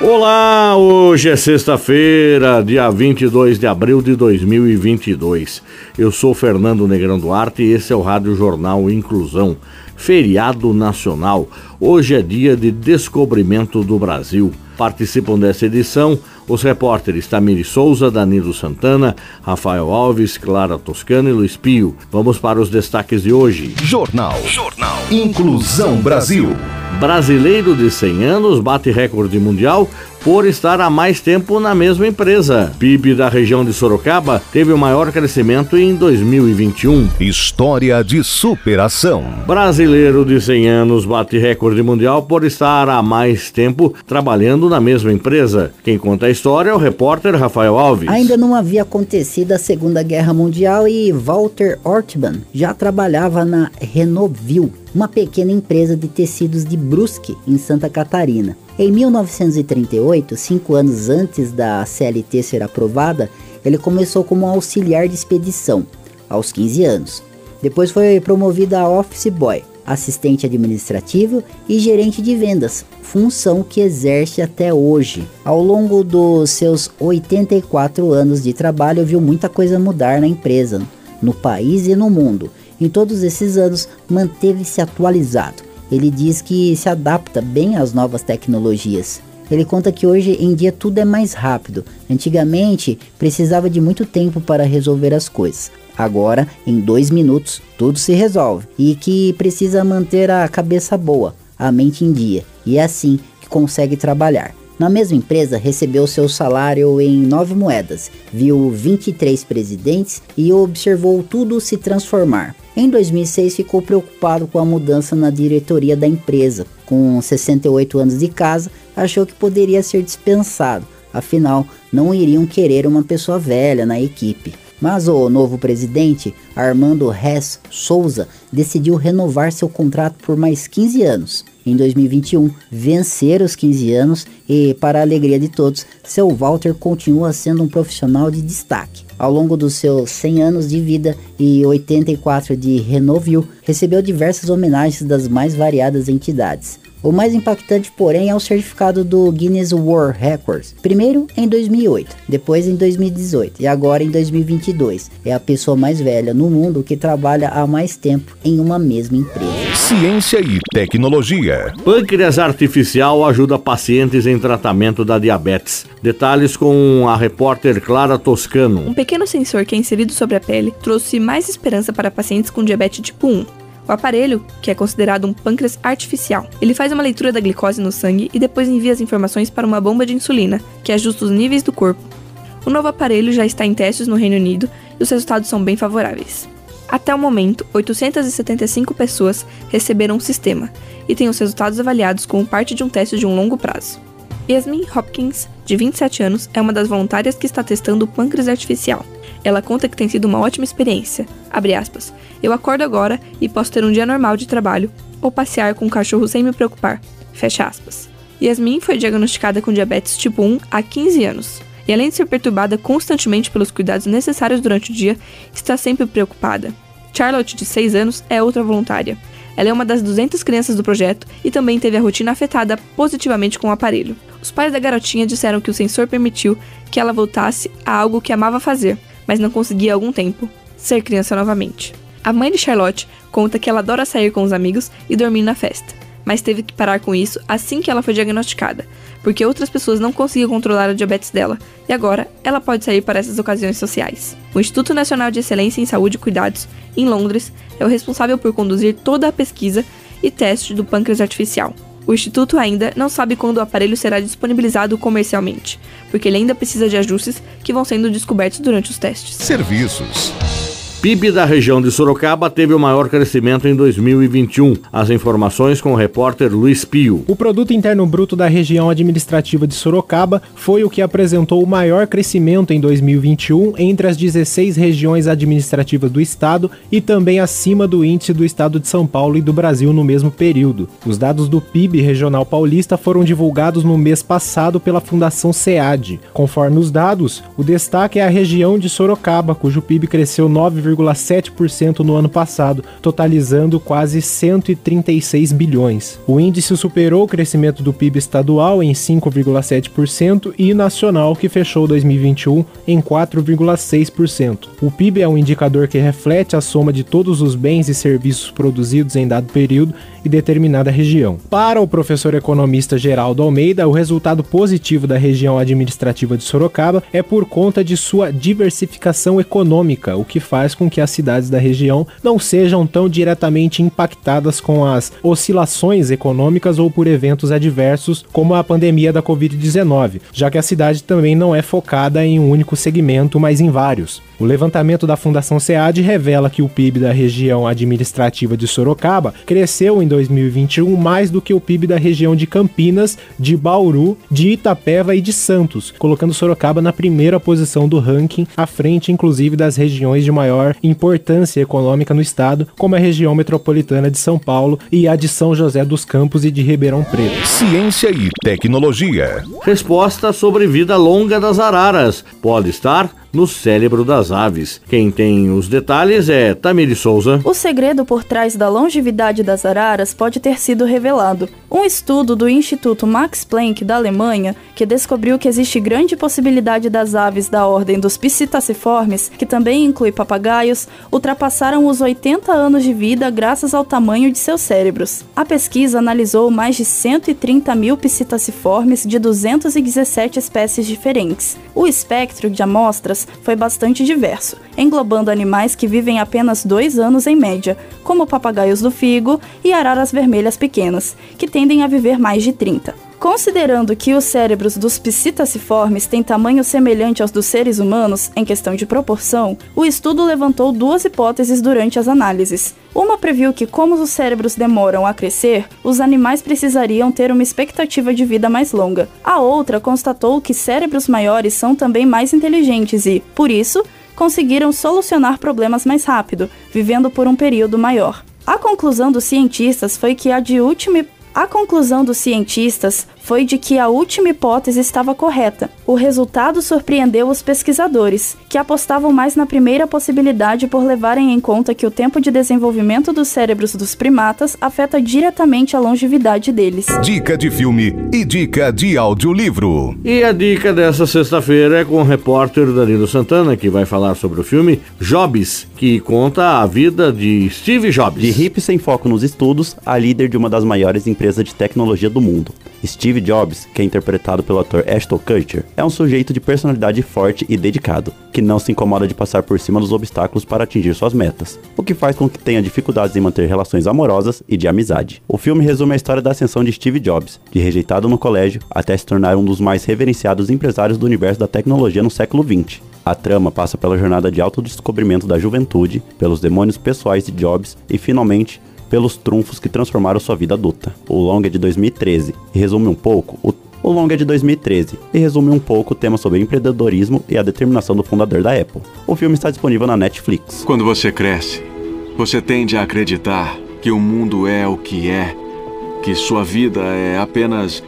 Olá, hoje é sexta-feira, dia 22 de abril de 2022. Eu sou Fernando Negrão Duarte e esse é o Rádio Jornal Inclusão, feriado nacional. Hoje é dia de descobrimento do Brasil. Participam dessa edição os repórteres Tamiri Souza, Danilo Santana, Rafael Alves, Clara Toscano e Luiz Pio. Vamos para os destaques de hoje. Jornal. Jornal. Inclusão Brasil. Brasileiro de 100 anos bate recorde mundial por estar há mais tempo na mesma empresa. PIB da região de Sorocaba teve o maior crescimento em 2021. História de superação. Brasileiro de 100 anos bate recorde mundial por estar há mais tempo trabalhando na mesma empresa. Quem conta a história é o repórter Rafael Alves. Ainda não havia acontecido a Segunda Guerra Mundial e Walter Ortman já trabalhava na Renovil, uma pequena empresa de tecidos de Brusque, em Santa Catarina. Em 1938, cinco anos antes da CLT ser aprovada, ele começou como auxiliar de expedição, aos 15 anos. Depois foi promovido a office boy, assistente administrativo e gerente de vendas, função que exerce até hoje. Ao longo dos seus 84 anos de trabalho, viu muita coisa mudar na empresa, no país e no mundo. Em todos esses anos, manteve-se atualizado ele diz que se adapta bem às novas tecnologias. Ele conta que hoje em dia tudo é mais rápido. Antigamente precisava de muito tempo para resolver as coisas. Agora, em dois minutos, tudo se resolve. E que precisa manter a cabeça boa, a mente em dia. E é assim que consegue trabalhar. Na mesma empresa, recebeu seu salário em nove moedas, viu 23 presidentes e observou tudo se transformar. Em 2006, ficou preocupado com a mudança na diretoria da empresa. Com 68 anos de casa, achou que poderia ser dispensado, afinal, não iriam querer uma pessoa velha na equipe. Mas o novo presidente, Armando Hess Souza, decidiu renovar seu contrato por mais 15 anos. Em 2021, vencer os 15 anos e, para a alegria de todos, seu Walter continua sendo um profissional de destaque. Ao longo dos seus 100 anos de vida e 84 de Renovil, recebeu diversas homenagens das mais variadas entidades. O mais impactante, porém, é o certificado do Guinness World Records. Primeiro em 2008, depois em 2018 e agora em 2022. É a pessoa mais velha no mundo que trabalha há mais tempo em uma mesma empresa. Ciência e tecnologia. Pâncreas artificial ajuda pacientes em tratamento da diabetes. Detalhes com a repórter Clara Toscano. Um pequeno sensor que é inserido sobre a pele trouxe mais esperança para pacientes com diabetes tipo 1 o aparelho, que é considerado um pâncreas artificial, ele faz uma leitura da glicose no sangue e depois envia as informações para uma bomba de insulina, que ajusta os níveis do corpo. O novo aparelho já está em testes no Reino Unido e os resultados são bem favoráveis. Até o momento, 875 pessoas receberam o sistema e têm os resultados avaliados como parte de um teste de um longo prazo. Yasmin Hopkins, de 27 anos, é uma das voluntárias que está testando o pâncreas artificial. Ela conta que tem sido uma ótima experiência. Aspas, Eu acordo agora e posso ter um dia normal de trabalho ou passear com o um cachorro sem me preocupar. Fecha aspas. Yasmin foi diagnosticada com diabetes tipo 1 há 15 anos. E além de ser perturbada constantemente pelos cuidados necessários durante o dia, está sempre preocupada. Charlotte, de 6 anos, é outra voluntária. Ela é uma das 200 crianças do projeto e também teve a rotina afetada positivamente com o aparelho. Os pais da garotinha disseram que o sensor permitiu que ela voltasse a algo que amava fazer, mas não conseguia há algum tempo ser criança novamente. A mãe de Charlotte conta que ela adora sair com os amigos e dormir na festa, mas teve que parar com isso assim que ela foi diagnosticada, porque outras pessoas não conseguiam controlar a diabetes dela e agora ela pode sair para essas ocasiões sociais. O Instituto Nacional de Excelência em Saúde e Cuidados, em Londres, é o responsável por conduzir toda a pesquisa e teste do pâncreas artificial, o Instituto ainda não sabe quando o aparelho será disponibilizado comercialmente, porque ele ainda precisa de ajustes que vão sendo descobertos durante os testes. Serviços. PIB da região de Sorocaba teve o maior crescimento em 2021. As informações com o repórter Luiz Pio. O produto interno bruto da região administrativa de Sorocaba foi o que apresentou o maior crescimento em 2021 entre as 16 regiões administrativas do estado e também acima do índice do estado de São Paulo e do Brasil no mesmo período. Os dados do PIB regional paulista foram divulgados no mês passado pela Fundação SEAD. Conforme os dados, o destaque é a região de Sorocaba, cujo PIB cresceu 9, 1,7% no ano passado, totalizando quase 136 bilhões. O índice superou o crescimento do PIB estadual em 5,7% e nacional, que fechou 2021 em 4,6%. O PIB é um indicador que reflete a soma de todos os bens e serviços produzidos em dado período e determinada região. Para o professor economista Geraldo Almeida, o resultado positivo da região administrativa de Sorocaba é por conta de sua diversificação econômica, o que faz com que as cidades da região não sejam tão diretamente impactadas com as oscilações econômicas ou por eventos adversos como a pandemia da Covid-19, já que a cidade também não é focada em um único segmento, mas em vários. O levantamento da Fundação SEAD revela que o PIB da região administrativa de Sorocaba cresceu em 2021 mais do que o PIB da região de Campinas, de Bauru, de Itapeva e de Santos, colocando Sorocaba na primeira posição do ranking, à frente inclusive das regiões de maior importância econômica no estado, como a região metropolitana de São Paulo e a de São José dos Campos e de Ribeirão Preto. Ciência e tecnologia. Resposta sobre vida longa das araras. Pode estar no cérebro das aves. Quem tem os detalhes é Tamiri Souza. O segredo por trás da longevidade das araras pode ter sido revelado. Um estudo do Instituto Max Planck da Alemanha, que descobriu que existe grande possibilidade das aves da ordem dos Psittaciformes, que também inclui papagaios, ultrapassaram os 80 anos de vida graças ao tamanho de seus cérebros. A pesquisa analisou mais de 130 mil Psittaciformes de 217 espécies diferentes. O espectro de amostras foi bastante diverso, englobando animais que vivem apenas dois anos em média, como papagaios do figo e araras vermelhas pequenas, que tendem a viver mais de 30. Considerando que os cérebros dos psittaciformes têm tamanho semelhante aos dos seres humanos em questão de proporção, o estudo levantou duas hipóteses durante as análises. Uma previu que, como os cérebros demoram a crescer, os animais precisariam ter uma expectativa de vida mais longa. A outra constatou que cérebros maiores são também mais inteligentes e, por isso, conseguiram solucionar problemas mais rápido, vivendo por um período maior. A conclusão dos cientistas foi que a de última a conclusão dos cientistas foi de que a última hipótese estava correta. O resultado surpreendeu os pesquisadores, que apostavam mais na primeira possibilidade por levarem em conta que o tempo de desenvolvimento dos cérebros dos primatas afeta diretamente a longevidade deles. Dica de filme e dica de audiolivro. E a dica dessa sexta-feira é com o repórter Danilo Santana, que vai falar sobre o filme Jobs, que conta a vida de Steve Jobs. De hippie sem foco nos estudos, a líder de uma das maiores empresas de tecnologia do mundo. Steve Jobs, que é interpretado pelo ator Ashton Kutcher, é um sujeito de personalidade forte e dedicado, que não se incomoda de passar por cima dos obstáculos para atingir suas metas, o que faz com que tenha dificuldades em manter relações amorosas e de amizade. O filme resume a história da ascensão de Steve Jobs, de rejeitado no colégio até se tornar um dos mais reverenciados empresários do universo da tecnologia no século XX. A trama passa pela jornada de autodescobrimento da juventude, pelos demônios pessoais de Jobs e, finalmente, pelos trunfos que transformaram sua vida adulta. O longa é de 2013 e resume um pouco o o longa é de 2013 e resume um pouco o tema sobre empreendedorismo e a determinação do fundador da Apple. O filme está disponível na Netflix. Quando você cresce, você tende a acreditar que o mundo é o que é, que sua vida é apenas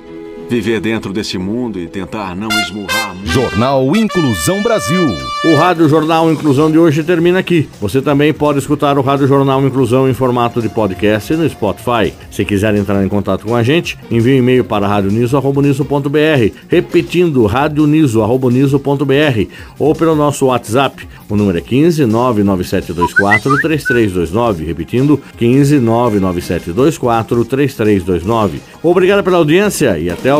viver dentro desse mundo e tentar não esmurrar. Muito. Jornal Inclusão Brasil. O Rádio Jornal Inclusão de hoje termina aqui. Você também pode escutar o Rádio Jornal Inclusão em formato de podcast no Spotify. Se quiser entrar em contato com a gente, envie um e-mail para radioniso.br, repetindo radioniso.br ou pelo nosso WhatsApp. O número é 15 99724 3329, repetindo 15 99724 3329. Obrigado pela audiência e até o